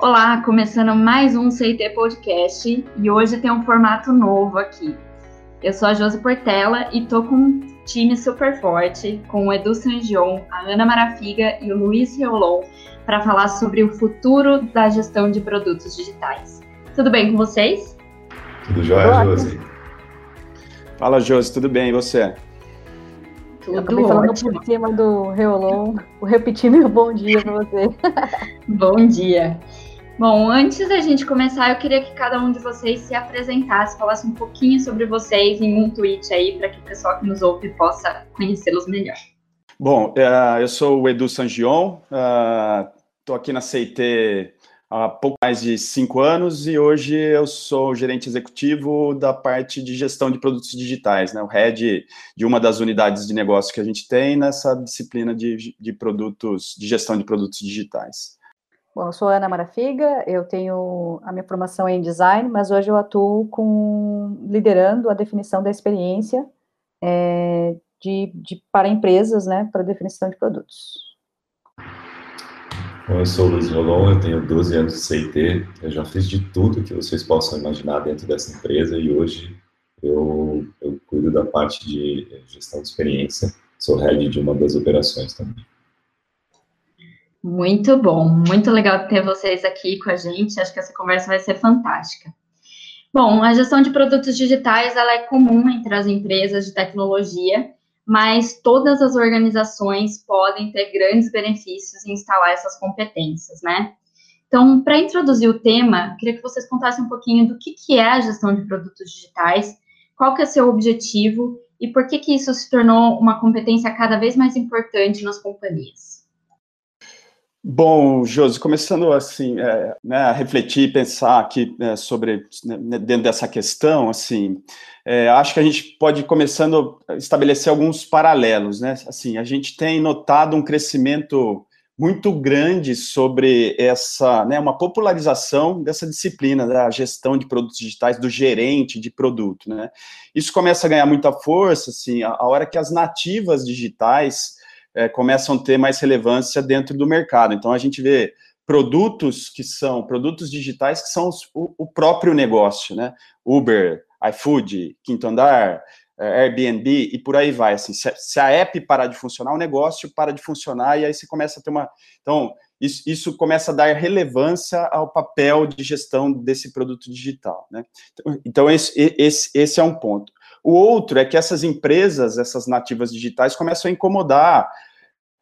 Olá, começando mais um CIT Podcast e hoje tem um formato novo aqui. Eu sou a Josi Portela e tô com um time super forte, com o Edu Sangion, a Ana Marafiga e o Luiz Reolon, para falar sobre o futuro da gestão de produtos digitais. Tudo bem com vocês? Tudo jóia, Josi? Fala, Josi, tudo bem? E você? Tudo Eu acabei falando ótimo. por cima do Reolon, vou repetir meu bom dia para você. bom dia. Bom, antes da gente começar, eu queria que cada um de vocês se apresentasse, falasse um pouquinho sobre vocês em um tweet aí, para que o pessoal que nos ouve possa conhecê-los melhor. Bom, uh, eu sou o Edu Sangion, estou uh, aqui na CIT há pouco mais de cinco anos e hoje eu sou gerente executivo da parte de gestão de produtos digitais, né, o head de uma das unidades de negócio que a gente tem nessa disciplina de, de produtos, de gestão de produtos digitais. Bom, eu sou Ana Marafiga, eu tenho a minha formação em design, mas hoje eu atuo com liderando a definição da experiência é, de, de, para empresas, né, para definição de produtos. Bom, eu sou o Luiz Rolon, eu tenho 12 anos de CIT, eu já fiz de tudo que vocês possam imaginar dentro dessa empresa e hoje eu, eu cuido da parte de gestão de experiência, sou head de uma das operações também. Muito bom, muito legal ter vocês aqui com a gente. Acho que essa conversa vai ser fantástica. Bom, a gestão de produtos digitais ela é comum entre as empresas de tecnologia, mas todas as organizações podem ter grandes benefícios em instalar essas competências, né? Então, para introduzir o tema, queria que vocês contassem um pouquinho do que, que é a gestão de produtos digitais, qual que é seu objetivo e por que, que isso se tornou uma competência cada vez mais importante nas companhias. Bom, Josi, começando assim, é, né, a refletir, pensar aqui é, sobre né, dentro dessa questão, assim, é, acho que a gente pode começando a estabelecer alguns paralelos, né? Assim, a gente tem notado um crescimento muito grande sobre essa, né, uma popularização dessa disciplina da gestão de produtos digitais, do gerente de produto, né? Isso começa a ganhar muita força, assim, a, a hora que as nativas digitais é, começam a ter mais relevância dentro do mercado. Então, a gente vê produtos que são produtos digitais que são o, o próprio negócio, né? Uber, iFood, Quinto Andar, é, Airbnb e por aí vai. Assim, se, se, a app parar de funcionar, o negócio para de funcionar e aí você começa a ter uma. Então, isso, isso começa a dar relevância ao papel de gestão desse produto digital. Né? Então, então esse, esse, esse é um ponto. O outro é que essas empresas, essas nativas digitais, começam a incomodar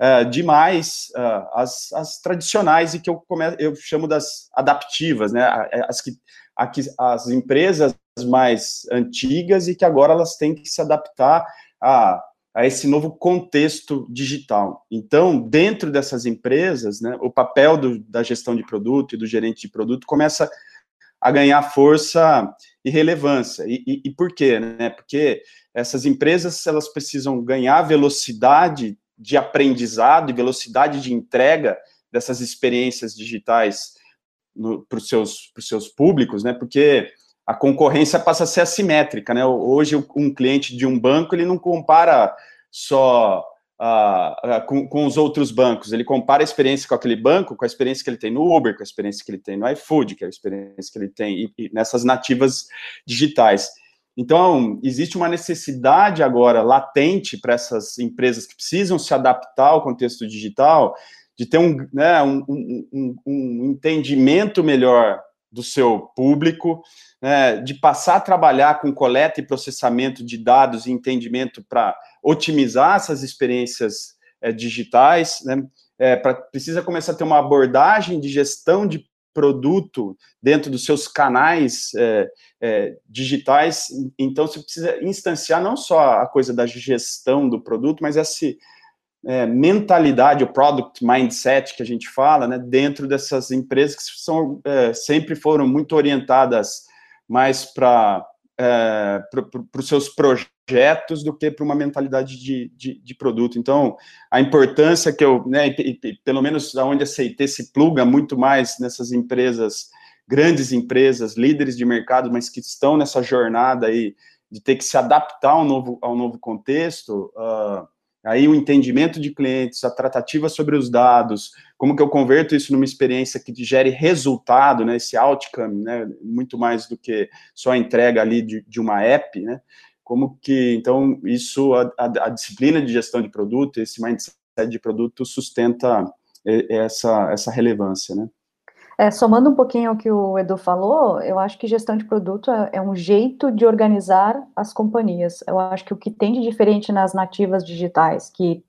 uh, demais uh, as, as, tradicionais e que eu, come, eu chamo das adaptivas, né? As, que, as empresas mais antigas e que agora elas têm que se adaptar a, a esse novo contexto digital. Então, dentro dessas empresas, né, o papel do, da gestão de produto e do gerente de produto começa a ganhar força e relevância. E, e, e, por quê? Né? Porque essas empresas elas precisam ganhar velocidade de aprendizado e velocidade de entrega dessas experiências digitais para os seus, seus públicos, né? Porque a concorrência passa a ser assimétrica, né? Hoje um cliente de um banco ele não compara só uh, com, com, os outros bancos. Ele compara a experiência com aquele banco com a experiência que ele tem no Uber, com a experiência que ele tem no iFood, que é a experiência que ele tem e, e nessas nativas digitais. Então, existe uma necessidade agora latente para essas empresas que precisam se adaptar ao contexto digital, de ter um, né, um, um, um entendimento melhor do seu público, né, de passar a trabalhar com coleta e processamento de dados e entendimento para otimizar essas experiências é, digitais, né, é, pra, precisa começar a ter uma abordagem de gestão de produto dentro dos seus canais é, é, digitais, então você precisa instanciar não só a coisa da gestão do produto, mas essa é, mentalidade, o product mindset que a gente fala, né, dentro dessas empresas que são, é, sempre foram muito orientadas mais para é, para os seus projetos do que para uma mentalidade de, de, de, produto. Então, a importância que eu, né, e, e, pelo menos aonde a CIT se pluga muito mais nessas empresas, grandes empresas, líderes de mercado, mas que estão nessa jornada aí de ter que se adaptar ao novo, ao novo contexto, uh, Aí o entendimento de clientes, a tratativa sobre os dados, como que eu converto isso numa experiência que gere resultado, né, esse outcome, né, muito mais do que só a entrega ali de, de uma app, né, como que, então, isso, a, a, a disciplina de gestão de produto, esse mindset de produto sustenta essa, essa relevância, né. É, somando um pouquinho ao que o Edu falou, eu acho que gestão de produto é, é, um jeito de organizar as companhias. Eu acho que o que tem de diferente nas nativas digitais, que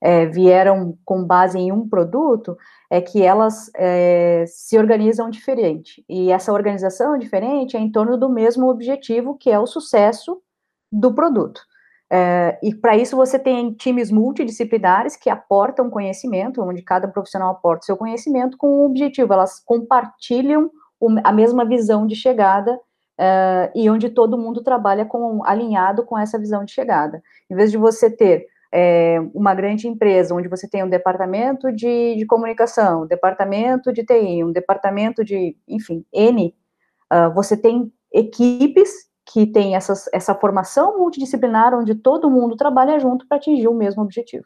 é, vieram com base em um produto, é que elas é, se organizam diferente. E essa organização diferente é em torno do mesmo objetivo, que é o sucesso do produto. É, e para isso você tem times multidisciplinares que aportam conhecimento, onde cada profissional aporta seu conhecimento com um objetivo, elas compartilham a mesma visão de chegada é, e onde todo mundo trabalha com, alinhado com essa visão de chegada. Em vez de você ter é, uma grande empresa, onde você tem um departamento de, de comunicação, um departamento de TI, um departamento de, enfim, N, uh, você tem equipes que tem essas, essa formação multidisciplinar onde todo mundo trabalha junto para atingir o mesmo objetivo.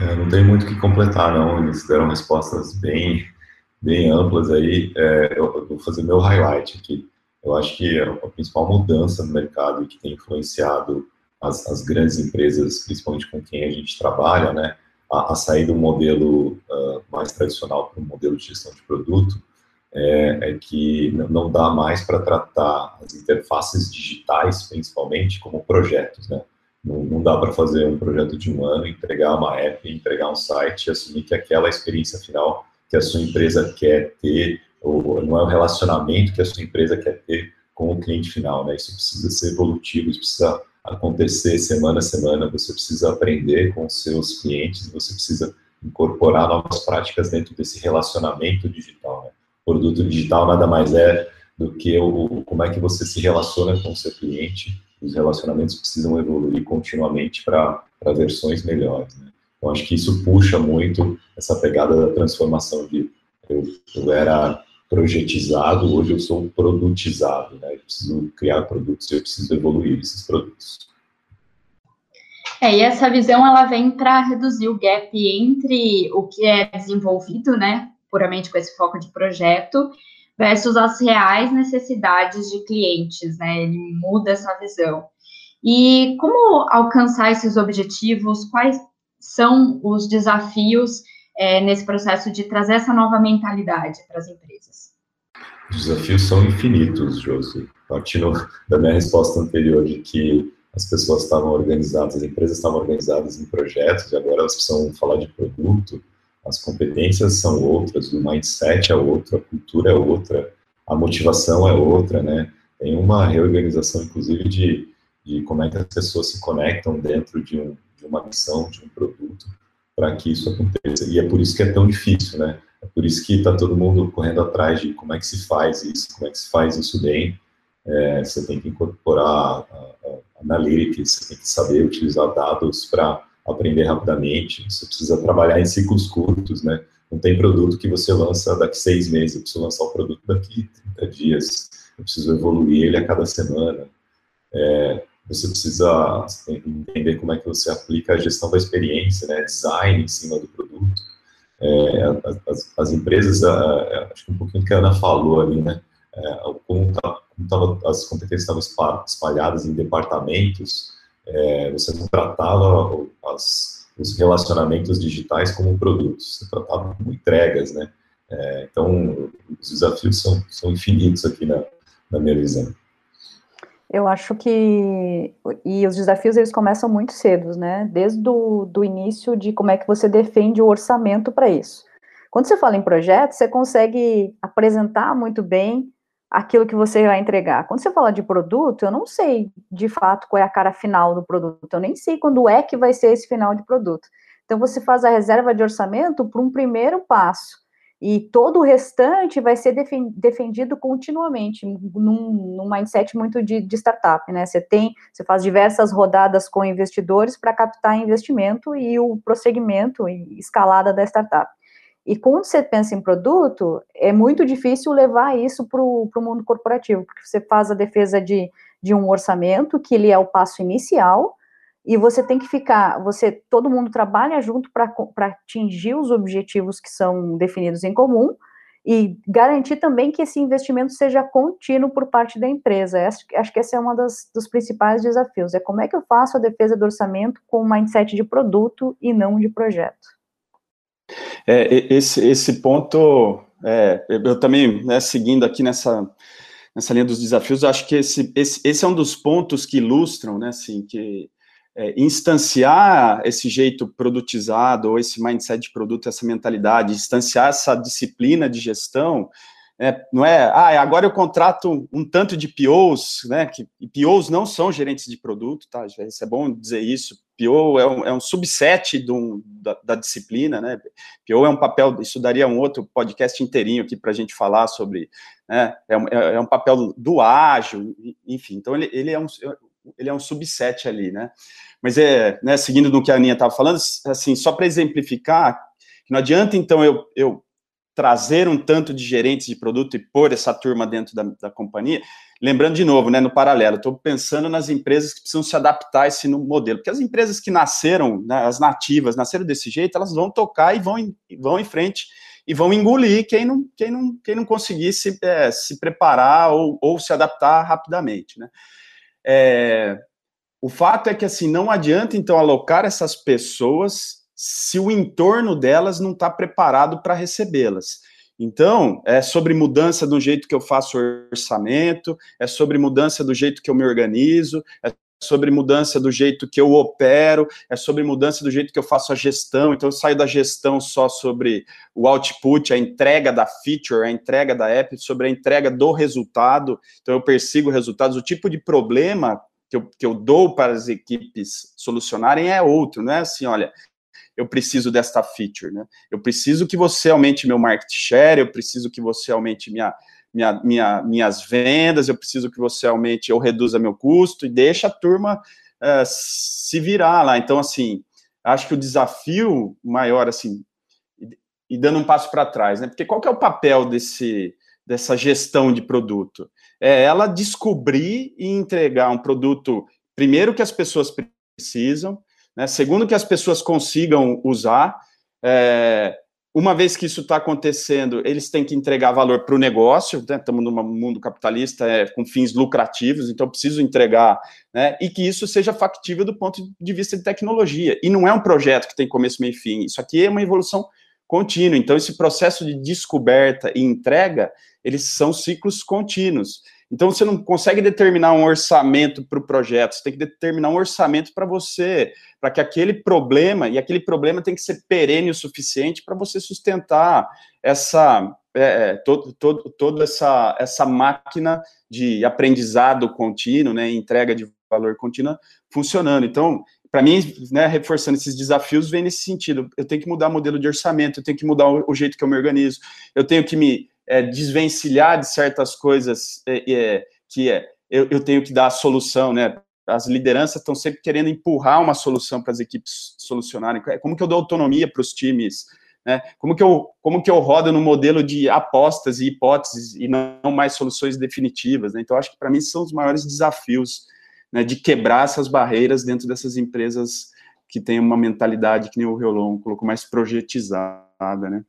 É, não tem muito o que completar, não. Eles deram respostas bem, bem amplas aí. É, eu, vou fazer meu highlight aqui. Eu acho que a principal mudança no mercado que tem influenciado as, as grandes empresas, principalmente com quem a gente trabalha, né, a, a sair do modelo uh, mais tradicional para um modelo de gestão de produto, é, é que não dá mais para tratar as interfaces digitais, principalmente, como projetos, né? Não, não dá para fazer um projeto de um ano, entregar uma app, entregar um site e assumir que aquela experiência final que a sua empresa quer ter, ou não é o relacionamento que a sua empresa quer ter com o cliente final, né? Isso precisa ser evolutivo, isso precisa acontecer semana a semana, você precisa aprender com os seus clientes, você precisa incorporar novas práticas dentro desse relacionamento digital, né? Produto digital nada mais é do que o, como é que você se relaciona com o seu cliente. Os relacionamentos precisam evoluir continuamente para versões melhores. Né? Então, acho que isso puxa muito essa pegada da transformação de eu, eu era projetizado, hoje eu sou produtizado, né? Eu preciso criar produtos, eu preciso evoluir esses produtos. É, e essa visão ela vem para reduzir o gap entre o que é desenvolvido, né, puramente com esse foco de projeto, versus as reais necessidades de clientes, né? Ele muda essa visão. E como alcançar esses objetivos? Quais são os desafios é, nesse processo de trazer essa nova mentalidade para as empresas? Os desafios são infinitos, Josi. Partindo da minha resposta anterior de que as pessoas estavam organizadas, as empresas estavam organizadas em projetos e agora elas precisam falar de produto as competências são outras, o mindset é outro, a cultura é outra, a motivação é outra, né? Tem uma reorganização, inclusive, de, de como é que as pessoas se conectam dentro de, um, de uma missão, de um produto, para que isso aconteça. E é por isso que é tão difícil, né? É por isso que está todo mundo correndo atrás de como é que se faz isso, como é que se faz isso bem. É, você tem que incorporar a, a, a analytics, você tem que saber utilizar dados para aprender rapidamente, você precisa trabalhar em ciclos curtos, né? Não tem produto que você lança daqui seis meses, eu preciso lançar o produto daqui 30 dias, eu preciso evoluir ele a cada semana. É, você precisa entender como é que você aplica a gestão da experiência, né? Design em cima do produto. É, as, as, empresas, acho que um pouquinho que a Ana falou ali, né? É, como, tá, como tava, as competências estavam espalhadas em departamentos, é, você não tratava as, os relacionamentos digitais como produtos, você tratava como entregas, né? É, então, os desafios são, são infinitos aqui na, na minha visão. Eu acho que e os desafios eles começam muito cedo, né? Desde do, do início de como é que você defende o orçamento para isso. Quando você fala em projeto, você consegue apresentar muito bem aquilo que você vai entregar. Quando você fala de produto, eu não sei de fato qual é a cara final do produto, eu nem sei quando é que vai ser esse final de produto. Então você faz a reserva de orçamento para um primeiro passo e todo o restante vai ser defendido continuamente num, num mindset muito de, de, startup, né? Você tem, você faz diversas rodadas com investidores para captar investimento e o prosseguimento e escalada da startup. E quando você pensa em produto, é muito difícil levar isso para o mundo corporativo, porque você faz a defesa de, de um orçamento, que ele é o passo inicial, e você tem que ficar, você, todo mundo trabalha junto para atingir os objetivos que são definidos em comum, e garantir também que esse investimento seja contínuo por parte da empresa. Acho, acho que esse é um dos principais desafios, é como é que eu faço a defesa do orçamento com mindset de produto e não de projeto. É, esse, esse ponto, é, eu também, né, seguindo aqui nessa, nessa linha dos desafios, acho que esse, esse, esse é um dos pontos que ilustram, né, assim, que é, instanciar esse jeito produtizado, ou esse mindset de produto, essa mentalidade, instanciar essa disciplina de gestão, é, não é, ah, agora eu contrato um tanto de POs, né, que POs não são gerentes de produto, tá, isso é bom dizer isso, PO é um, é um subset do, da, da, disciplina, né, PO é um papel, isso daria um outro podcast inteirinho aqui para a gente falar sobre, né, é um, é, é um papel do ágil, enfim, então ele, ele, é um, ele é um subset ali, né, mas é, né, seguindo do que a Aninha estava falando, assim, só para exemplificar, não adianta, então, eu, eu trazer um tanto de gerentes de produto e pôr essa turma dentro da, da companhia, lembrando de novo, né, no paralelo, estou pensando nas empresas que precisam se adaptar a esse modelo, porque as empresas que nasceram, né, as nativas, nasceram desse jeito, elas vão tocar e vão em, vão em frente e vão engolir quem não, quem não, quem não conseguir se, é, se preparar ou, ou se adaptar rapidamente, né. É, o fato é que, assim, não adianta, então, alocar essas pessoas se o entorno delas não está preparado para recebê-las. Então, é sobre mudança do jeito que eu faço orçamento, é sobre mudança do jeito que eu me organizo, é sobre mudança do jeito que eu opero, é sobre mudança do jeito que eu faço a gestão. Então, eu saio da gestão só sobre o output, a entrega da feature, a entrega da app, sobre a entrega do resultado. Então, eu persigo resultados. O tipo de problema que eu, que eu dou para as equipes solucionarem é outro, não é assim, olha, eu preciso desta feature, né? Eu preciso que você aumente meu market share, eu preciso que você aumente minha, minha, minha, minhas vendas, eu preciso que você aumente ou reduza meu custo e deixa a turma uh, se virar lá. Então, assim, acho que o desafio maior, assim, e, dando um passo para trás, né? Porque qual que é o papel desse, dessa gestão de produto? é ela descobrir e entregar um produto, primeiro, que as pessoas precisam, né, segundo, que as pessoas consigam usar. É, uma vez que isso está acontecendo, eles têm que entregar valor para o negócio, né, estamos num mundo capitalista é, com fins lucrativos, então preciso entregar, né, e que isso seja factível do ponto de vista de tecnologia. E não é um projeto que tem começo, meio e fim, isso aqui é uma evolução contínua. Então, esse processo de descoberta e entrega, eles são ciclos contínuos. Então, você não consegue determinar um orçamento para o projeto, você tem que determinar um orçamento para você, para que aquele problema, e aquele problema tem que ser perene o suficiente para você sustentar essa, é, é, todo, todo, toda essa, essa máquina de aprendizado contínuo, né, entrega de valor contínua funcionando. Então, para mim, né, reforçando esses desafios, vem nesse sentido. Eu tenho que mudar o modelo de orçamento, eu tenho que mudar o, o jeito que eu me organizo, eu tenho que me é, desvencilhar de certas coisas é, é, que é, eu, eu, tenho que dar a solução, né? As lideranças estão sempre querendo empurrar uma solução para as equipes solucionarem. É, como que eu dou autonomia para os times? Né? Como, que eu, como que eu rodo no modelo de apostas e hipóteses e não mais soluções definitivas? Né? Então, acho que para mim são os maiores desafios né, de quebrar essas barreiras dentro dessas empresas que têm uma mentalidade que nem o Riolon colocou mais projetizada, né?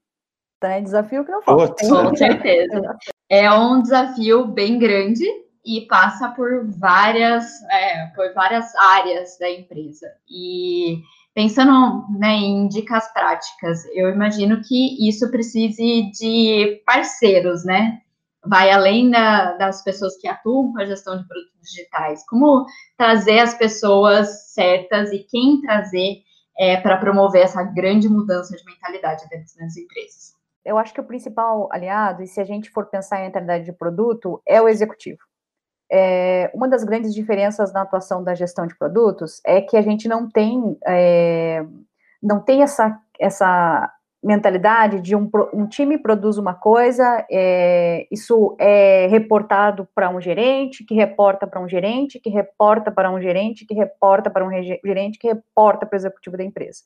É desafio que não falta. Com certeza. É um desafio bem grande e passa por várias, é, por várias áreas da empresa. E pensando né, em dicas práticas, eu imagino que isso precise de parceiros, né? Vai além da, das pessoas que atuam com a gestão de produtos digitais. Como trazer as pessoas certas e quem trazer é, para promover essa grande mudança de mentalidade dentro das empresas? Eu acho que o principal aliado, e se a gente for pensar em mentalidade de produto, é o executivo. É, uma das grandes diferenças na atuação da gestão de produtos é que a gente não tem, é, não tem essa, essa mentalidade de um, um time produz uma coisa, é, isso é reportado para um gerente, que reporta para um gerente, que reporta para um gerente, que reporta para um gerente, que reporta para o executivo da empresa.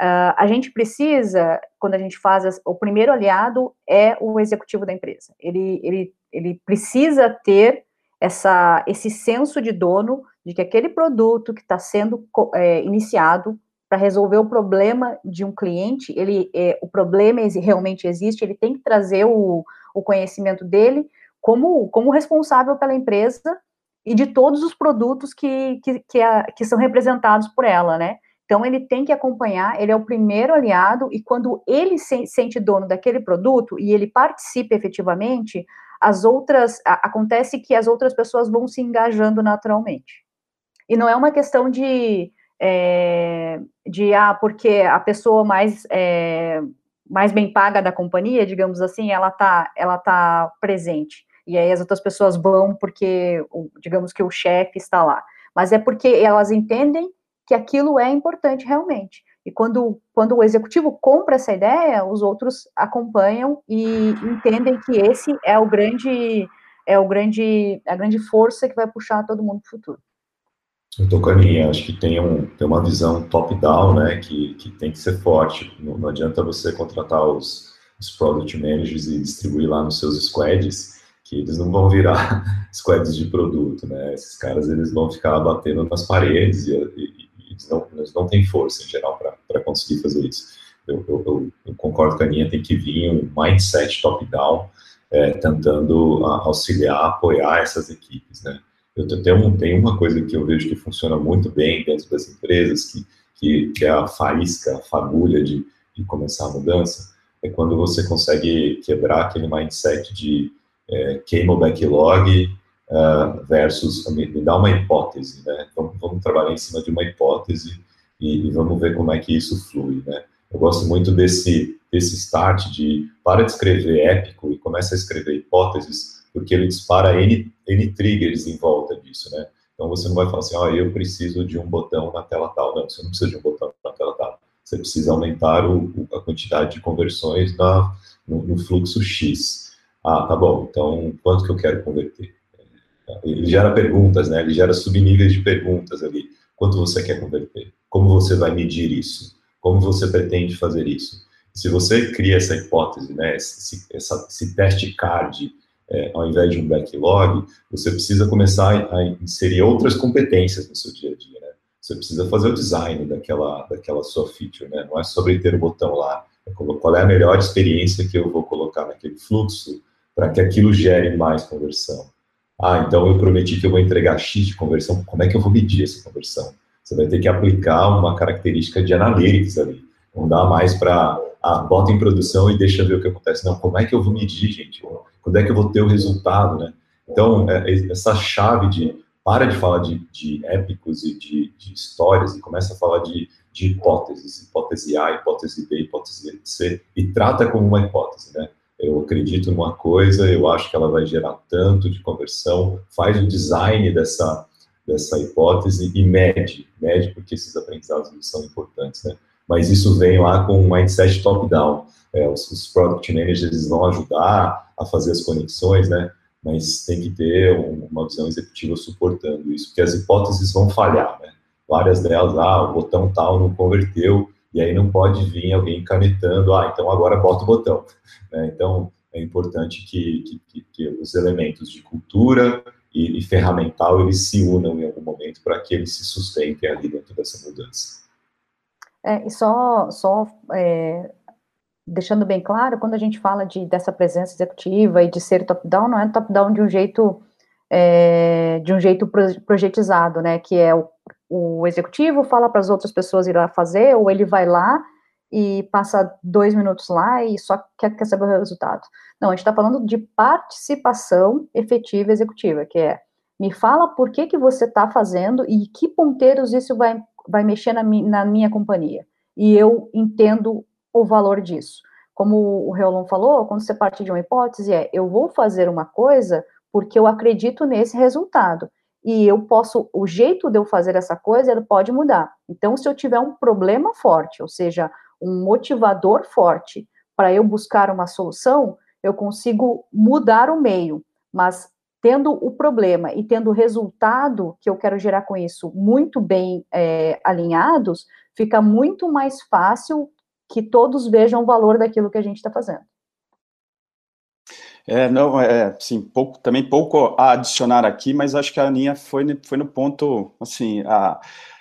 Uh, a gente precisa, quando a gente faz, as, o primeiro aliado é o executivo da empresa. Ele, ele, ele precisa ter essa, esse senso de dono de que aquele produto que está sendo é, iniciado para resolver o problema de um cliente, ele, é, o problema realmente existe, ele tem que trazer o, o conhecimento dele como, como responsável pela empresa e de todos os produtos que, que, que, a, que são representados por ela, né? Então, ele tem que acompanhar, ele é o primeiro aliado, e quando ele se sente dono daquele produto e ele participa efetivamente, as outras, a, acontece que as outras pessoas vão se engajando naturalmente. E não é uma questão de, é, de ah, porque a pessoa mais, é, mais bem paga da companhia, digamos assim, ela tá, ela tá presente. E aí as outras pessoas vão porque, digamos que o chefe está lá. Mas é porque elas entendem que aquilo é importante realmente. E quando, quando o executivo compra essa ideia, os outros acompanham e entendem que esse é o grande é o grande a grande força que vai puxar todo mundo para o futuro. Eu estou com a linha, acho que tem, um, tem uma visão top-down, né, que, que tem que ser forte. Não, não adianta você contratar os, os product managers e distribuir lá nos seus squads, que eles não vão virar squads de produto, né? Esses caras eles vão ficar batendo nas paredes e, e eles não, eles não têm força em geral para conseguir fazer isso. Eu, eu, eu, concordo com a Aninha, tem que vir um mindset top-down, é, tentando auxiliar, apoiar essas equipes, né? Eu tenho, tenho uma coisa que eu vejo que funciona muito bem dentro das empresas, que, que, que é a faísca, a fagulha de, de começar a mudança, é quando você consegue quebrar aquele mindset de é, queima o backlog, uh, versus, me, me, dá uma hipótese, né? Vamos, vamos, trabalhar em cima de uma hipótese e, e, vamos ver como é que isso flui, né? Eu gosto muito desse, desse start de para de escrever épico e começa a escrever hipóteses, porque ele dispara N, N triggers em volta disso, né? Então você não vai falar assim, ó, oh, eu preciso de um botão na tela tal. Não, você não precisa de um botão na tela tal. Você precisa aumentar o, a quantidade de conversões na, no, no fluxo X. Ah, tá bom. Então, quanto que eu quero converter? Ele gera perguntas, né? Ele gera subníveis de perguntas ali. Quanto você quer converter? Como você vai medir isso? Como você pretende fazer isso? Se você cria essa hipótese, né? Esse, essa, esse teste card, é, ao invés de um backlog, você precisa começar a inserir outras competências no seu dia a dia, né? Você precisa fazer o design daquela, daquela sua feature, né? Não é sobre ter o botão lá. É qual é a melhor experiência que eu vou colocar naquele fluxo para que aquilo gere mais conversão. Ah, então eu prometi que eu vou entregar X de conversão. Como é que eu vou medir essa conversão? Você vai ter que aplicar uma característica de analytics ali. Não dá mais para, ah, bota em produção e deixa ver o que acontece. Não, como é que eu vou medir, gente? Quando é que eu vou ter o resultado, né? Então, é, é, essa chave de, para de falar de, de épicos e de, de, histórias e começa a falar de, de hipóteses, hipótese A, hipótese B, hipótese C, e trata como uma hipótese, né? Eu acredito numa coisa, eu acho que ela vai gerar tanto de conversão, faz o design dessa, dessa hipótese e mede, mede porque esses aprendizados são importantes, né? Mas isso vem lá com um mindset top-down. É, os, os, product managers vão ajudar a fazer as conexões, né? Mas tem que ter um, uma visão executiva suportando isso, porque as hipóteses vão falhar, né? Várias delas, ah, o botão tal não converteu, e aí não pode vir alguém canetando, ah, então agora bota o botão. Né? Então, é importante que, que, que, os elementos de cultura e, e, ferramental, eles se unam em algum momento para que eles se sustentem ali dentro dessa mudança. É, e só, só é, deixando bem claro, quando a gente fala de, dessa presença executiva e de ser top-down, não é top-down de um jeito é, de um jeito projetizado, né, que é o o executivo fala para as outras pessoas ir lá fazer, ou ele vai lá e passa dois minutos lá e só quer, quer saber o resultado. Não, a gente está falando de participação efetiva executiva, que é me fala por que, que você está fazendo e que ponteiros isso vai, vai mexer na, mi, na minha companhia. E eu entendo o valor disso. Como o Reolon falou, quando você parte de uma hipótese, é eu vou fazer uma coisa porque eu acredito nesse resultado e eu posso, o jeito de eu fazer essa coisa, ele pode mudar. Então, se eu tiver um problema forte, ou seja, um motivador forte para eu buscar uma solução, eu consigo mudar o meio, mas tendo o problema e tendo o resultado que eu quero gerar com isso muito bem é, alinhados, fica muito mais fácil que todos vejam o valor daquilo que a gente está fazendo. É, não, é, sim, pouco, também pouco a adicionar aqui, mas acho que a Aninha foi, foi no ponto, assim, a,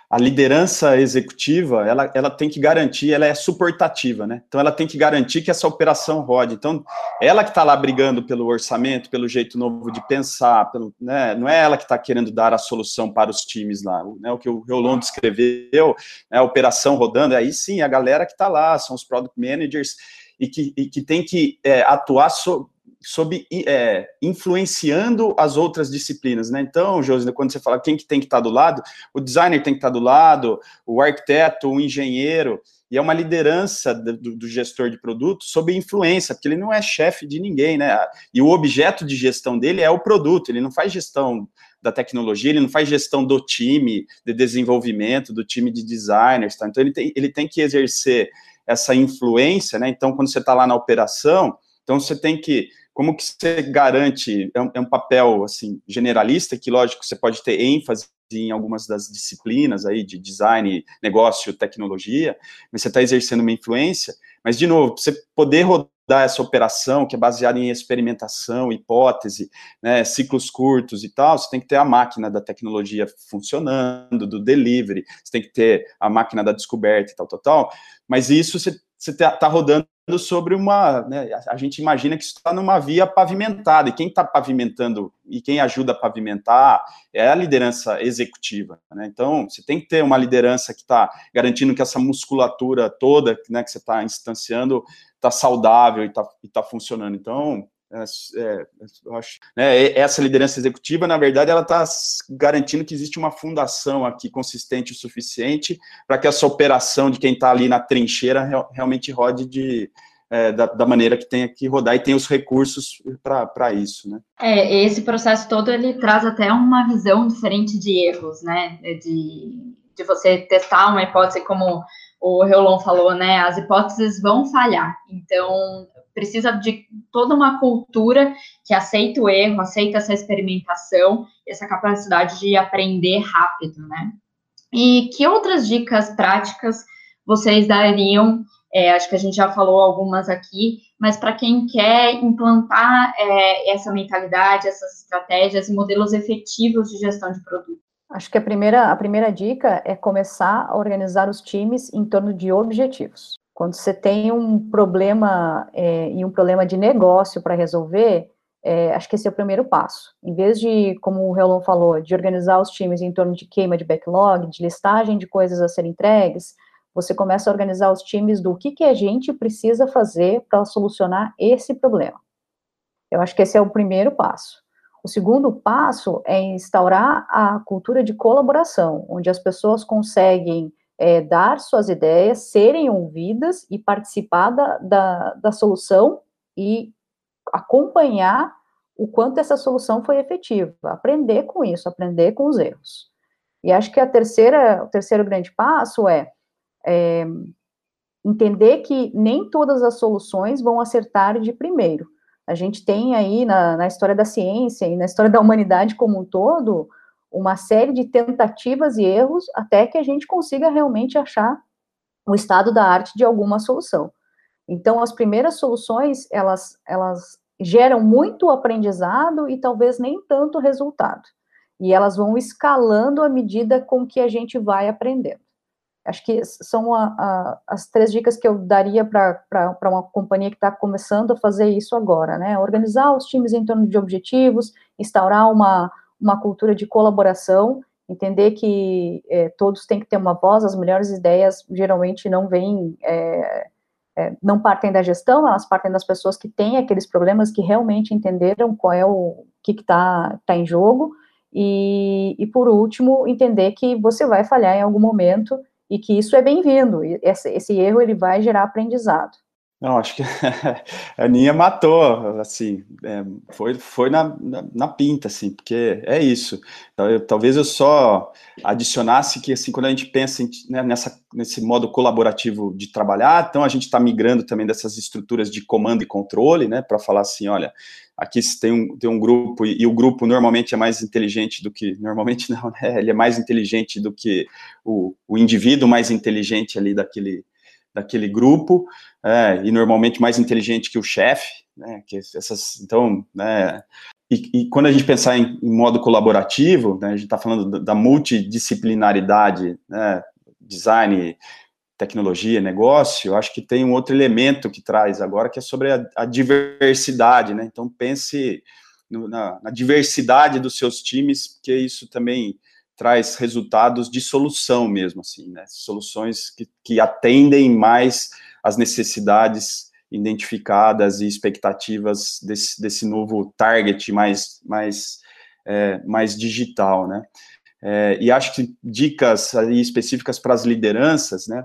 a liderança executiva, ela, ela tem que garantir, ela é suportativa, né? Então, ela tem que garantir que essa operação rode. Então, ela que está lá brigando pelo orçamento, pelo jeito novo de pensar, pelo, né? não é ela que está querendo dar a solução para os times lá. Né? O que o Reolon descreveu, né? a operação rodando, aí sim, a galera que está lá, são os product managers, e que, e que tem que é, atuar sob é, influenciando as outras disciplinas, né? Então, José, quando você fala quem que tem que estar do lado, o designer tem que estar do lado, o arquiteto, o engenheiro, e é uma liderança do, do gestor de produto sob influência, porque ele não é chefe de ninguém, né? E o objeto de gestão dele é o produto, ele não faz gestão da tecnologia, ele não faz gestão do time de desenvolvimento, do time de designers, tá? Então ele tem, ele tem que exercer essa influência, né? Então, quando você está lá na operação, então você tem que como que você garante, é um, é um, papel, assim, generalista, que, lógico, você pode ter ênfase em algumas das disciplinas aí de design, negócio, tecnologia, mas você está exercendo uma influência, mas, de novo, você poder rodar essa operação, que é baseada em experimentação, hipótese, né, ciclos curtos e tal, você tem que ter a máquina da tecnologia funcionando, do delivery, você tem que ter a máquina da descoberta e tal, tal, tal, mas isso você você está tá rodando sobre uma. Né, a gente imagina que está numa via pavimentada, e quem está pavimentando e quem ajuda a pavimentar é a liderança executiva. Né? Então, você tem que ter uma liderança que está garantindo que essa musculatura toda né, que você está instanciando está saudável e está tá funcionando. Então, é, é, acho, né, essa liderança executiva, na verdade, ela está garantindo que existe uma fundação aqui consistente o suficiente para que essa operação de quem está ali na trincheira real, realmente rode de, é, da, da, maneira que tenha que rodar e tem os recursos para isso, né? É, esse processo todo, ele traz até uma visão diferente de erros, né, de, de você testar uma hipótese como o Reolon falou, né, as hipóteses vão falhar, então precisa de toda uma cultura que aceita o erro, aceita essa experimentação, essa capacidade de aprender rápido, né? E que outras dicas práticas vocês dariam? É, acho que a gente já falou algumas aqui, mas para quem quer implantar é, essa mentalidade, essas estratégias e modelos efetivos de gestão de produto. Acho que a primeira, a primeira dica é começar a organizar os times em torno de objetivos. Quando você tem um problema é, e um problema de negócio para resolver, é, acho que esse é o primeiro passo. Em vez de, como o Relon falou, de organizar os times em torno de queima de backlog, de listagem de coisas a serem entregues, você começa a organizar os times do que, que a gente precisa fazer para solucionar esse problema. Eu acho que esse é o primeiro passo. O segundo passo é instaurar a cultura de colaboração, onde as pessoas conseguem é, dar suas ideias, serem ouvidas e participar da, da, da solução e acompanhar o quanto essa solução foi efetiva, aprender com isso, aprender com os erros. E acho que a terceira, o terceiro grande passo é, é entender que nem todas as soluções vão acertar de primeiro. A gente tem aí na, na história da ciência e na história da humanidade como um todo uma série de tentativas e erros até que a gente consiga realmente achar o estado da arte de alguma solução. Então, as primeiras soluções, elas, elas geram muito aprendizado e talvez nem tanto resultado. E elas vão escalando à medida com que a gente vai aprendendo. Acho que são a, a, as três dicas que eu daria para uma companhia que está começando a fazer isso agora, né? Organizar os times em torno de objetivos, instaurar uma, uma cultura de colaboração, entender que é, todos têm que ter uma voz, as melhores ideias geralmente não vêm, é, é, não partem da gestão, elas partem das pessoas que têm aqueles problemas, que realmente entenderam qual é o que está tá em jogo, e, e por último, entender que você vai falhar em algum momento e que isso é bem-vindo, esse, esse erro ele vai gerar aprendizado. Não, acho que a Aninha matou, assim, é, foi, foi na, na, na, pinta, assim, porque é isso. Eu, talvez eu só adicionasse que, assim, quando a gente pensa em, né, nessa, nesse modo colaborativo de trabalhar, então a gente está migrando também dessas estruturas de comando e controle, né, para falar assim, olha, aqui tem um, tem um grupo, e, e, o grupo normalmente é mais inteligente do que, normalmente não, né, ele é mais inteligente do que o, o indivíduo mais inteligente ali daquele daquele grupo, é, e normalmente mais inteligente que o chefe, né, que essas, então, né, e, e, quando a gente pensar em, em modo colaborativo, né, a gente está falando da, da multidisciplinaridade, né, design, tecnologia, negócio, eu acho que tem um outro elemento que traz agora, que é sobre a, a diversidade, né? Então pense no, na, na, diversidade dos seus times, porque isso também traz resultados de solução mesmo, assim, né? Soluções que, que atendem mais as necessidades identificadas e expectativas desse, desse novo target mais, mais, é, mais digital, né? É, e acho que dicas específicas para as lideranças, né?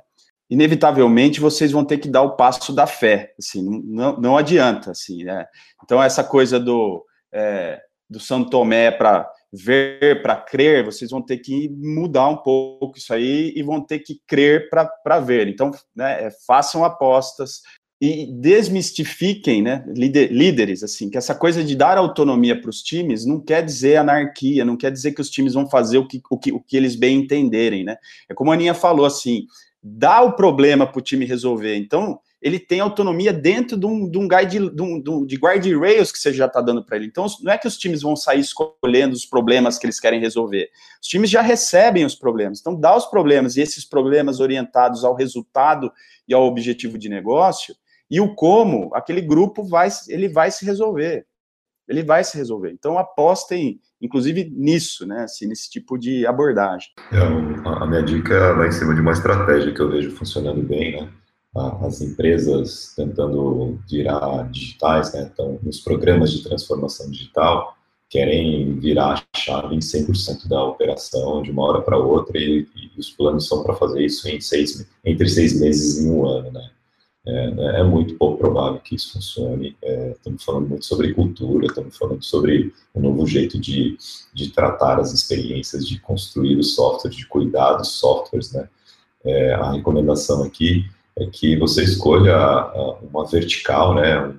inevitavelmente vocês vão ter que dar o passo da fé, assim, não, não adianta, assim, né? Então, essa coisa do, é, do São Tomé para ver, para crer, vocês vão ter que mudar um pouco isso aí e vão ter que crer para ver. Então, né, é, façam apostas e desmistifiquem, né, líderes, assim, que essa coisa de dar autonomia para os times não quer dizer anarquia, não quer dizer que os times vão fazer o que, o que, o que eles bem entenderem, né? É como a Aninha falou, assim, dá o problema para o time resolver. Então, ele tem autonomia dentro de um, de um guide de, um, de guardrails que você já está dando para ele. Então, não é que os times vão sair escolhendo os problemas que eles querem resolver. Os times já recebem os problemas. Então, dá os problemas e esses problemas orientados ao resultado e ao objetivo de negócio e o como aquele grupo vai, ele vai se resolver. Ele vai se resolver. Então, apostem inclusive nisso, né, assim, nesse tipo de abordagem. É, a minha dica vai em cima de uma estratégia que eu vejo funcionando bem, né, as empresas tentando virar digitais, né, então, nos programas de transformação digital, querem virar a chave em 100% da operação de uma hora para outra e, e, os planos são para fazer isso em seis, entre seis meses e um ano, né. É, né, é, muito pouco provável que isso funcione. É, estamos falando muito sobre cultura, estamos falando sobre um novo jeito de, de tratar as experiências, de construir os softwares, de cuidar dos softwares. Né? É, a recomendação aqui é que você escolha uma vertical, né,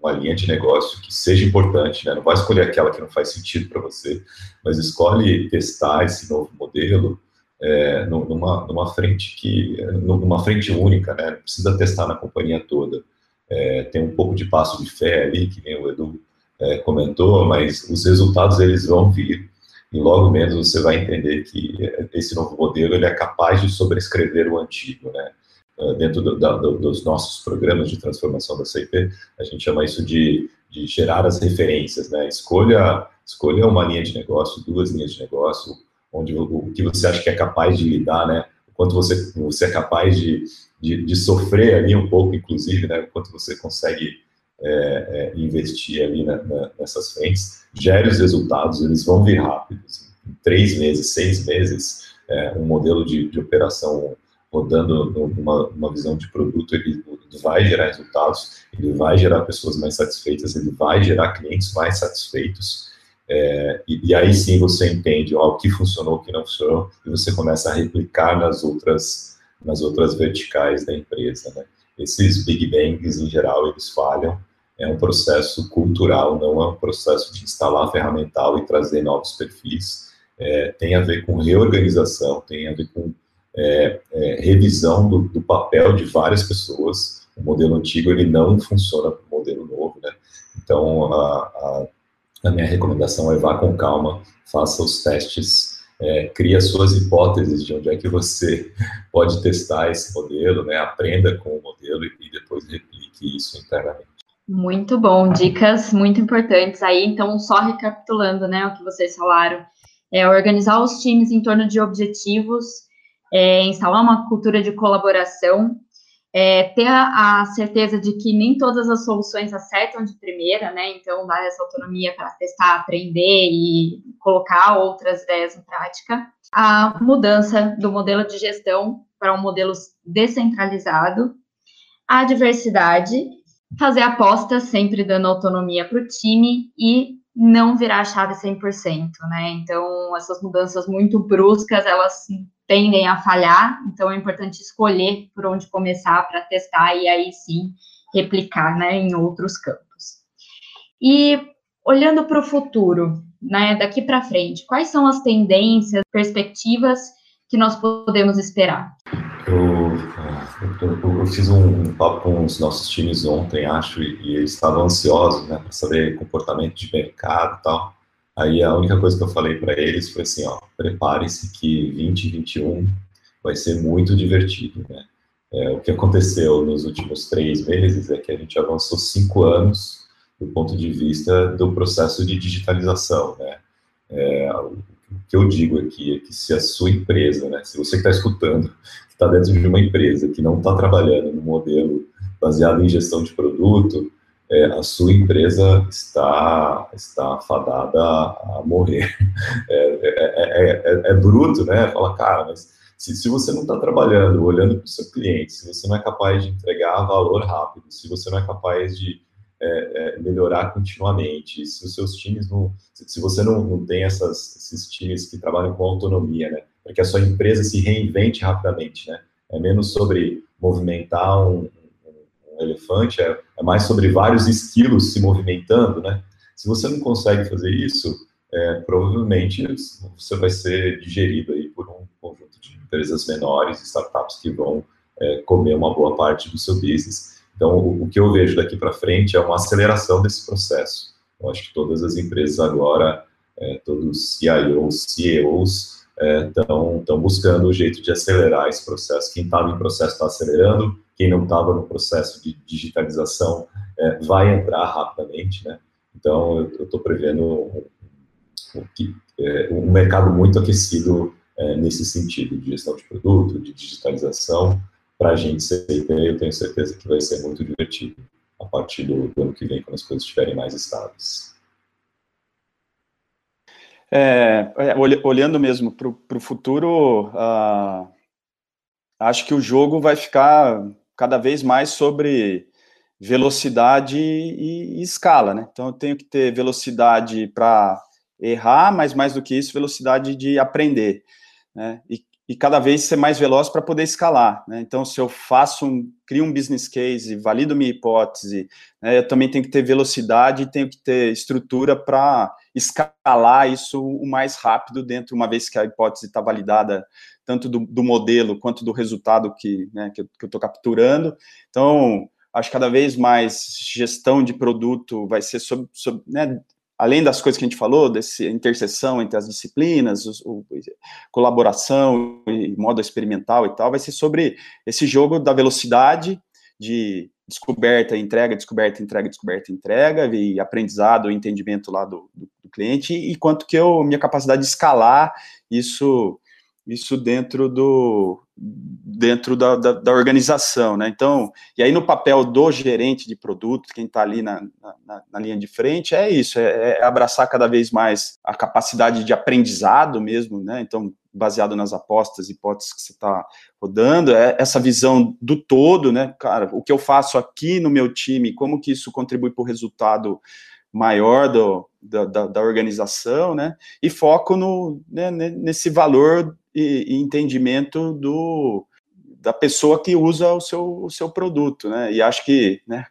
uma linha de negócio que seja importante. Né? Não vai escolher aquela que não faz sentido para você, mas escolhe testar esse novo modelo é, numa, numa frente que numa frente única, né? Não precisa testar na companhia toda. É, tem um pouco de passo de fé ali, que nem o Edu é, comentou, mas os resultados eles vão vir e logo menos você vai entender que esse novo modelo ele é capaz de sobrescrever o antigo, né? É, dentro do, da, do, dos nossos programas de transformação da CIP, a gente chama isso de, de gerar as referências, né? Escolha, escolha uma linha de negócio, duas linhas de negócio, onde o, o, que você acha que é capaz de lidar, né? O quanto você, você é capaz de, de, de sofrer ali um pouco, inclusive, né? O quanto você consegue é, é, investir ali na, na, nessas frentes, gere os resultados, eles vão vir rápidos. Em três meses, seis meses, é, um modelo de, de operação rodando numa visão de produto, ele, vai gerar resultados, ele vai gerar pessoas mais satisfeitas, ele vai gerar clientes mais satisfeitos, é, e, e, aí sim você entende ó, o que funcionou, o que não funcionou, e você começa a replicar nas outras, nas outras verticais da empresa. Né? Esses Big Bangs, em geral, eles falham. É um processo cultural, não é um processo de instalar ferramental e trazer novos perfis. É, tem a ver com reorganização, tem a ver com é, é revisão do, do, papel de várias pessoas. O modelo antigo ele não funciona para o modelo novo, né? Então a, a a minha recomendação é vá com calma, faça os testes, é, crie suas hipóteses de onde é que você pode testar esse modelo, né, aprenda com o modelo e, e depois replique isso internamente. Muito bom, dicas muito importantes aí. Então, só recapitulando, né, o que vocês falaram, é organizar os times em torno de objetivos, é, instalar uma cultura de colaboração, é, ter a, a, certeza de que nem todas as soluções acertam de primeira, né? Então, dar essa autonomia para testar, aprender e colocar outras ideias em prática. A mudança do modelo de gestão para um modelo descentralizado. A diversidade, fazer apostas, sempre dando autonomia para o time e não virar a chave 100%, né? Então, essas mudanças muito bruscas, elas tendem a falhar, então é importante escolher por onde começar para testar e aí sim replicar né, em outros campos. E olhando para o futuro, né, daqui para frente, quais são as tendências, perspectivas que nós podemos esperar? Eu, eu, eu, fiz um, papo com os nossos times ontem, acho, e, e eles estavam ansiosos, né, para saber comportamento de mercado e tal. Aí a única coisa que eu falei para eles foi assim, ó, prepare-se que 2021 vai ser muito divertido, né? É, o que aconteceu nos últimos três meses é que a gente avançou cinco anos do ponto de vista do processo de digitalização, né? É, o que eu digo aqui é que se a sua empresa, né, se você que está escutando, está dentro de uma empresa que não está trabalhando no modelo baseado em gestão de produto, é, a sua empresa está, está fadada a morrer. É, é, é, é bruto, né? Fala, cara, mas se, se você não está trabalhando, olhando para o seu cliente, se você não é capaz de entregar valor rápido, se você não é capaz de é, é, melhorar continuamente, se os seus times não, se você não, não tem essas, esses times que trabalham com autonomia, né, para que a sua empresa se reinvente rapidamente, né, é menos sobre movimentar um, um, elefante, é, é, mais sobre vários esquilos se movimentando, né, se você não consegue fazer isso, é, provavelmente você vai ser digerido aí por um empresas menores, startups que vão é, comer uma boa parte do seu business. Então, o, o que eu vejo daqui para frente é uma aceleração desse processo. Eu acho que todas as empresas agora, é, todos CIOs, CEOs, estão é, buscando o jeito de acelerar esse processo. Quem estava em processo está acelerando, quem não estava no processo de digitalização é, vai entrar rapidamente, né? Então, eu estou prevendo um, um, um, mercado muito aquecido é, nesse sentido de gestão de produto, de digitalização, para a gente CIP, eu tenho certeza que vai ser muito divertido a partir do, do ano que vem, quando as coisas estiverem mais estáveis. É, é olhando mesmo para o futuro, uh, acho que o jogo vai ficar cada vez mais sobre velocidade e, e escala, né? Então eu tenho que ter velocidade para errar, mas mais do que isso, velocidade de aprender né? E, e cada vez ser mais veloz para poder escalar. Né? Então, se eu faço um, crio um business case, valido minha hipótese, né, eu também tenho que ter velocidade e tenho que ter estrutura para escalar isso o mais rápido dentro, uma vez que a hipótese está validada, tanto do, do, modelo quanto do resultado que, né, que eu estou capturando. Então, acho que cada vez mais gestão de produto vai ser sobre, sobre né, além das coisas que a gente falou, dessa interseção entre as disciplinas, o, o, colaboração e modo experimental e tal, vai ser sobre esse jogo da velocidade de descoberta, entrega, descoberta, entrega, descoberta, entrega, e aprendizado, entendimento lá do, do, do cliente, e quanto que eu, minha capacidade de escalar isso isso dentro do dentro da, da, da, organização, né? Então, e aí no papel do gerente de produto, quem está ali na, na, na, linha de frente, é isso, é, é, abraçar cada vez mais a capacidade de aprendizado mesmo, né? Então, baseado nas apostas, hipóteses que você está rodando, é essa visão do todo, né? Cara, o que eu faço aqui no meu time, como que isso contribui para o resultado maior do, da, da, da, organização, né? E foco no, né, nesse valor e, e, entendimento do, da pessoa que usa o seu, o seu produto, né? E acho que né,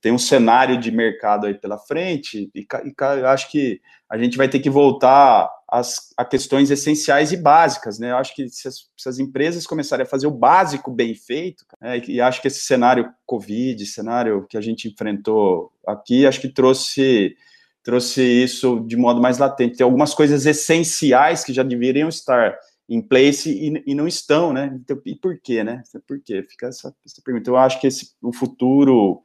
tem um cenário de mercado aí pela frente, e, e acho que a gente vai ter que voltar às, a questões essenciais e básicas, né? Eu acho que se as, se as empresas começarem a fazer o básico bem feito, né, e acho que esse cenário Covid, cenário que a gente enfrentou aqui, acho que trouxe trouxe isso de modo mais latente. Tem algumas coisas essenciais que já deveriam estar em place e, e não estão, né? Então, e por quê, né? Por quê? Fica essa, essa pergunta. Eu acho que esse, o futuro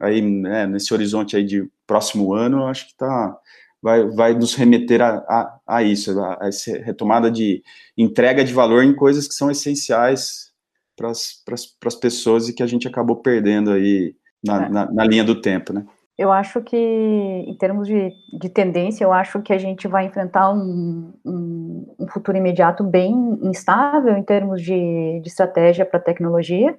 aí, né, nesse horizonte aí de próximo ano, eu acho que tá, vai, vai nos remeter a, a, a isso, a, a essa retomada de entrega de valor em coisas que são essenciais para as pessoas e que a gente acabou perdendo aí na, é. na, na linha do tempo, né? Eu acho que, em termos de, de tendência, eu acho que a gente vai enfrentar um, um, um futuro imediato bem instável em termos de, de estratégia para tecnologia,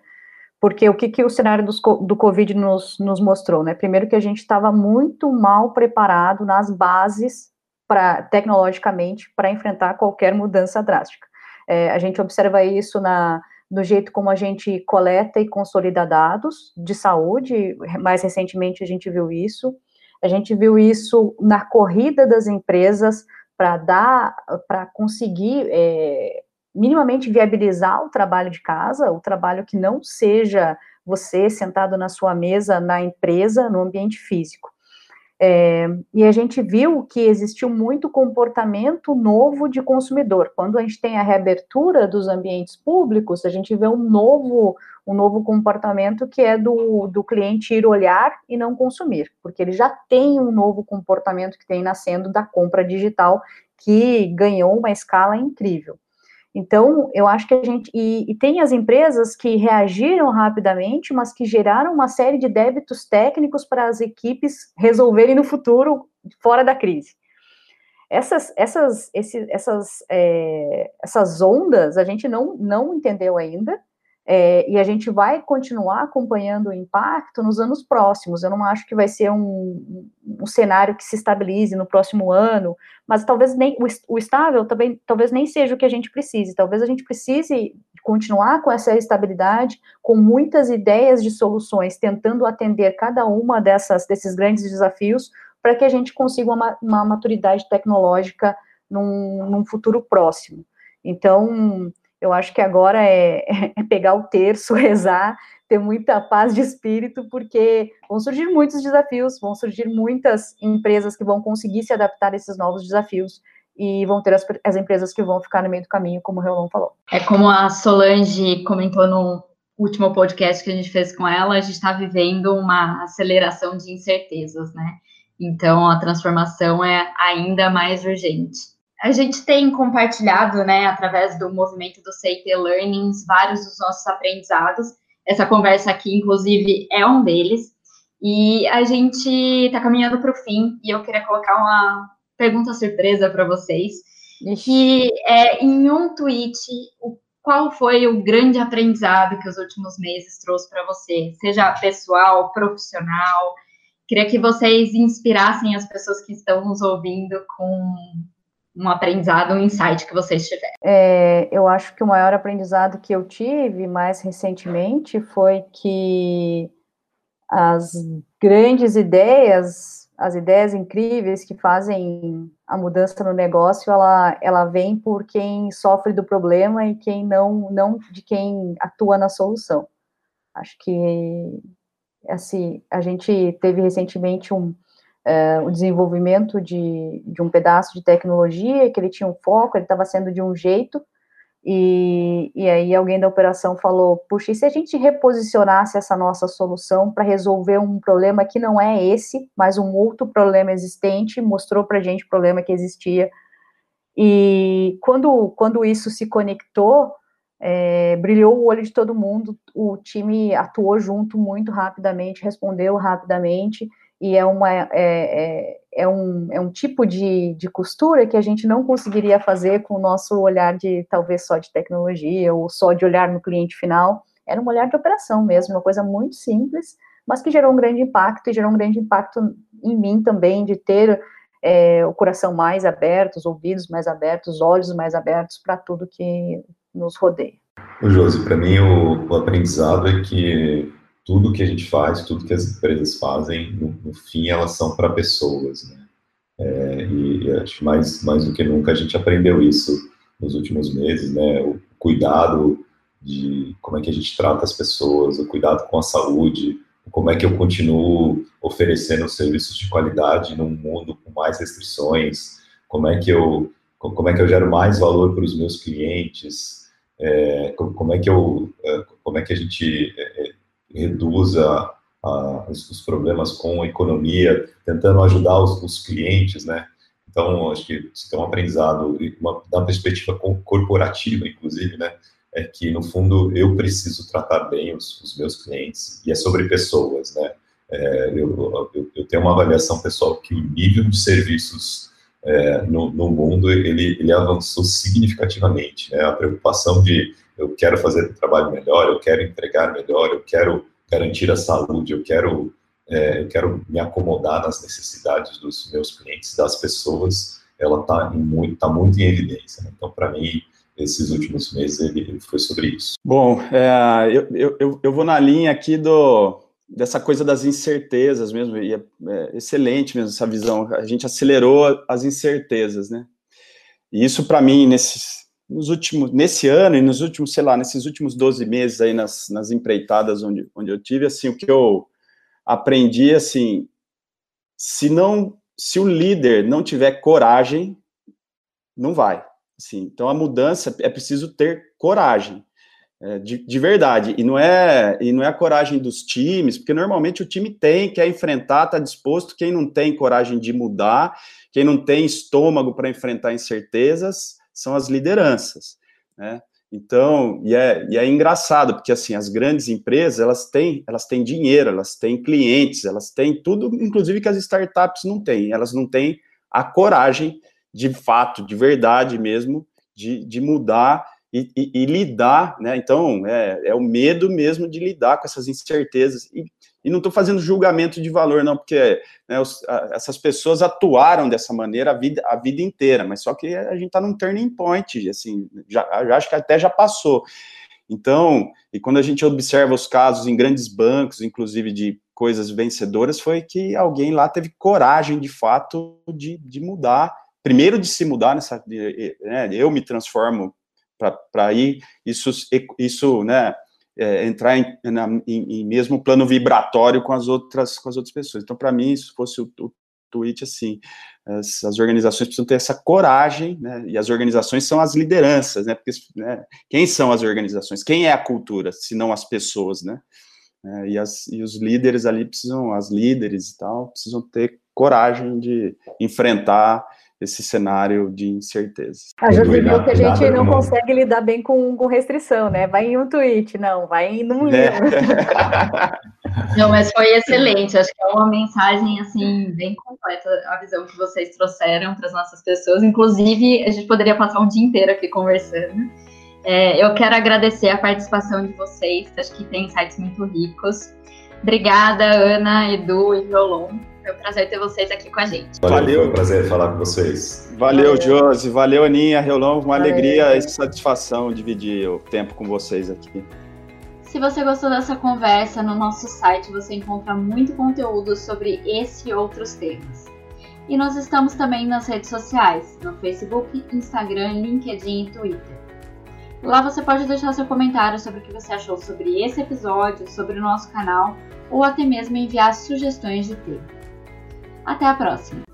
porque o que, que o cenário dos, do Covid nos, nos mostrou, né? Primeiro que a gente estava muito mal preparado nas bases, para tecnologicamente, para enfrentar qualquer mudança drástica. É, a gente observa isso na, no jeito como a gente coleta e consolida dados de saúde. Mais recentemente a gente viu isso. A gente viu isso na corrida das empresas para dar, para conseguir é, minimamente viabilizar o trabalho de casa, o trabalho que não seja você sentado na sua mesa na empresa, no ambiente físico. É, e a gente viu que existiu muito comportamento novo de consumidor. Quando a gente tem a reabertura dos ambientes públicos, a gente vê um novo, um novo comportamento que é do, do cliente ir olhar e não consumir, porque ele já tem um novo comportamento que tem nascendo da compra digital, que ganhou uma escala incrível. Então, eu acho que a gente. E, e, tem as empresas que reagiram rapidamente, mas que geraram uma série de débitos técnicos para as equipes resolverem no futuro, fora da crise. Essas, essas, esse, essas, é, essas ondas a gente não, não entendeu ainda, é, e a gente vai continuar acompanhando o impacto nos anos próximos. Eu não acho que vai ser um, um cenário que se estabilize no próximo ano, mas talvez nem o, o, estável também talvez nem seja o que a gente precise. Talvez a gente precise continuar com essa estabilidade, com muitas ideias de soluções, tentando atender cada uma dessas desses grandes desafios, para que a gente consiga uma, uma maturidade tecnológica num, num futuro próximo. Então, eu acho que agora é, é, pegar o terço, rezar, ter muita paz de espírito, porque vão surgir muitos desafios, vão surgir muitas empresas que vão conseguir se adaptar a esses novos desafios e vão ter as, as empresas que vão ficar no meio do caminho, como o Reolon falou. É como a Solange comentou no último podcast que a gente fez com ela, a gente está vivendo uma aceleração de incertezas, né? Então a transformação é ainda mais urgente. A gente tem compartilhado, né, através do movimento do CIT Learnings, vários dos nossos aprendizados. Essa conversa aqui, inclusive, é um deles. E a gente está caminhando para o fim, e eu queria colocar uma pergunta surpresa para vocês. Que é em um tweet, qual foi o grande aprendizado que os últimos meses trouxe para você? Seja pessoal, profissional. Queria que vocês inspirassem as pessoas que estão nos ouvindo com um aprendizado, um insight que vocês tiveram? É, eu acho que o maior aprendizado que eu tive mais recentemente foi que as grandes ideias, as ideias incríveis que fazem a mudança no negócio, ela, ela vem por quem sofre do problema e quem não, não de quem atua na solução. Acho que assim, a gente teve recentemente um, é, o desenvolvimento de, de um pedaço de tecnologia, que ele tinha um foco, ele estava sendo de um jeito, e, e aí alguém da operação falou, puxa, e se a gente reposicionasse essa nossa solução para resolver um problema que não é esse, mas um outro problema existente, mostrou para a gente o problema que existia, e quando, quando isso se conectou, é, brilhou o olho de todo mundo, o time atuou junto muito rapidamente, respondeu rapidamente, e é, uma, é, é, é, um, é um tipo de, de costura que a gente não conseguiria fazer com o nosso olhar de talvez só de tecnologia ou só de olhar no cliente final. Era um olhar de operação mesmo, uma coisa muito simples, mas que gerou um grande impacto e gerou um grande impacto em mim também de ter é, o coração mais aberto, os ouvidos mais abertos, os olhos mais abertos para tudo que nos rodeia. O Josi, para mim o, o aprendizado é que tudo que a gente faz, tudo que as empresas fazem, no, no fim, elas são para pessoas, né? É, e, acho que mais, mais do que nunca a gente aprendeu isso nos últimos meses, né? O cuidado de como é que a gente trata as pessoas, o cuidado com a saúde, como é que eu continuo oferecendo serviços de qualidade num mundo com mais restrições, como é que eu como é que eu gero mais valor para os meus clientes, é, como é que eu é, como é que a gente é, reduza a, os, os, problemas com a economia, tentando ajudar os, os clientes, né? Então, acho que isso tem um aprendizado, uma, da perspectiva corporativa, inclusive, né? É que, no fundo, eu preciso tratar bem os, os meus clientes, e é sobre pessoas, né? É, eu, eu, eu, tenho uma avaliação pessoal que o nível de serviços é, no, no, mundo, ele, ele avançou significativamente, né? A preocupação de eu quero fazer um trabalho melhor, eu quero entregar melhor, eu quero garantir a saúde, eu quero, é, eu quero me acomodar nas necessidades dos meus clientes, das pessoas, ela está muito, tá muito em evidência. Né? Então, para mim, esses últimos meses ele, foi sobre isso. Bom, é, eu, eu, eu vou na linha aqui do dessa coisa das incertezas mesmo, e é, é excelente mesmo essa visão. A gente acelerou as incertezas, né? E isso para mim nesses nos últimos, nesse ano e nos últimos, sei lá, nesses últimos 12 meses aí nas, nas empreitadas onde, onde eu tive, assim, o que eu aprendi, assim, se não, se o líder não tiver coragem, não vai, assim, então a mudança é preciso ter coragem, é, de, de, verdade, e não é e não é a coragem dos times, porque normalmente o time tem, quer enfrentar, está disposto, quem não tem coragem de mudar, quem não tem estômago para enfrentar incertezas, são as lideranças, né? Então, e é, e é engraçado, porque assim, as grandes empresas, elas têm, elas têm dinheiro, elas têm clientes, elas têm tudo, inclusive que as startups não têm, elas não têm a coragem, de fato, de verdade mesmo, de, de mudar e, e, e, lidar, né? Então, é, é, o medo mesmo de lidar com essas incertezas. E, e não estou fazendo julgamento de valor, não, porque né, os, a, essas pessoas atuaram dessa maneira a vida, a vida inteira, mas só que a gente está num turning point, assim, já, já acho que até já passou. Então, e quando a gente observa os casos em grandes bancos, inclusive de coisas vencedoras, foi que alguém lá teve coragem, de fato, de, de mudar, primeiro de se mudar nessa, né, eu me transformo para ir isso, isso né, é, entrar em, na, em, em, mesmo plano vibratório com as outras, com as outras pessoas. Então, para mim, se fosse o, o tweet assim, as, as, organizações precisam ter essa coragem, né, e as organizações são as lideranças, né, porque né, quem são as organizações? Quem é a cultura, se não as pessoas, né? É, e, as, e os líderes ali precisam, as líderes e tal, precisam ter coragem de enfrentar esse cenário de incerteza. A gente viu que a gente não consegue lidar bem com, com, restrição, né? Vai em um tweet, não, vai em um é. livro. Não, mas foi excelente. Acho que é uma mensagem assim bem completa a visão que vocês trouxeram para as nossas pessoas. Inclusive, a gente poderia passar um dia inteiro aqui conversando. É, eu quero agradecer a participação de vocês. Acho que tem insights muito ricos. Obrigada, Ana, Edu e Violon. Foi um prazer ter vocês aqui com a gente. Valeu, valeu. foi um prazer falar com vocês. Valeu, valeu. Josi. Valeu, Aninha, Reolão. Uma valeu. alegria e satisfação dividir o tempo com vocês aqui. Se você gostou dessa conversa, no nosso site você encontra muito conteúdo sobre esse e outros temas. E nós estamos também nas redes sociais, no Facebook, Instagram, LinkedIn e Twitter. Lá você pode deixar seu comentário sobre o que você achou sobre esse episódio, sobre o nosso canal ou até mesmo enviar sugestões de tema. Até a próxima!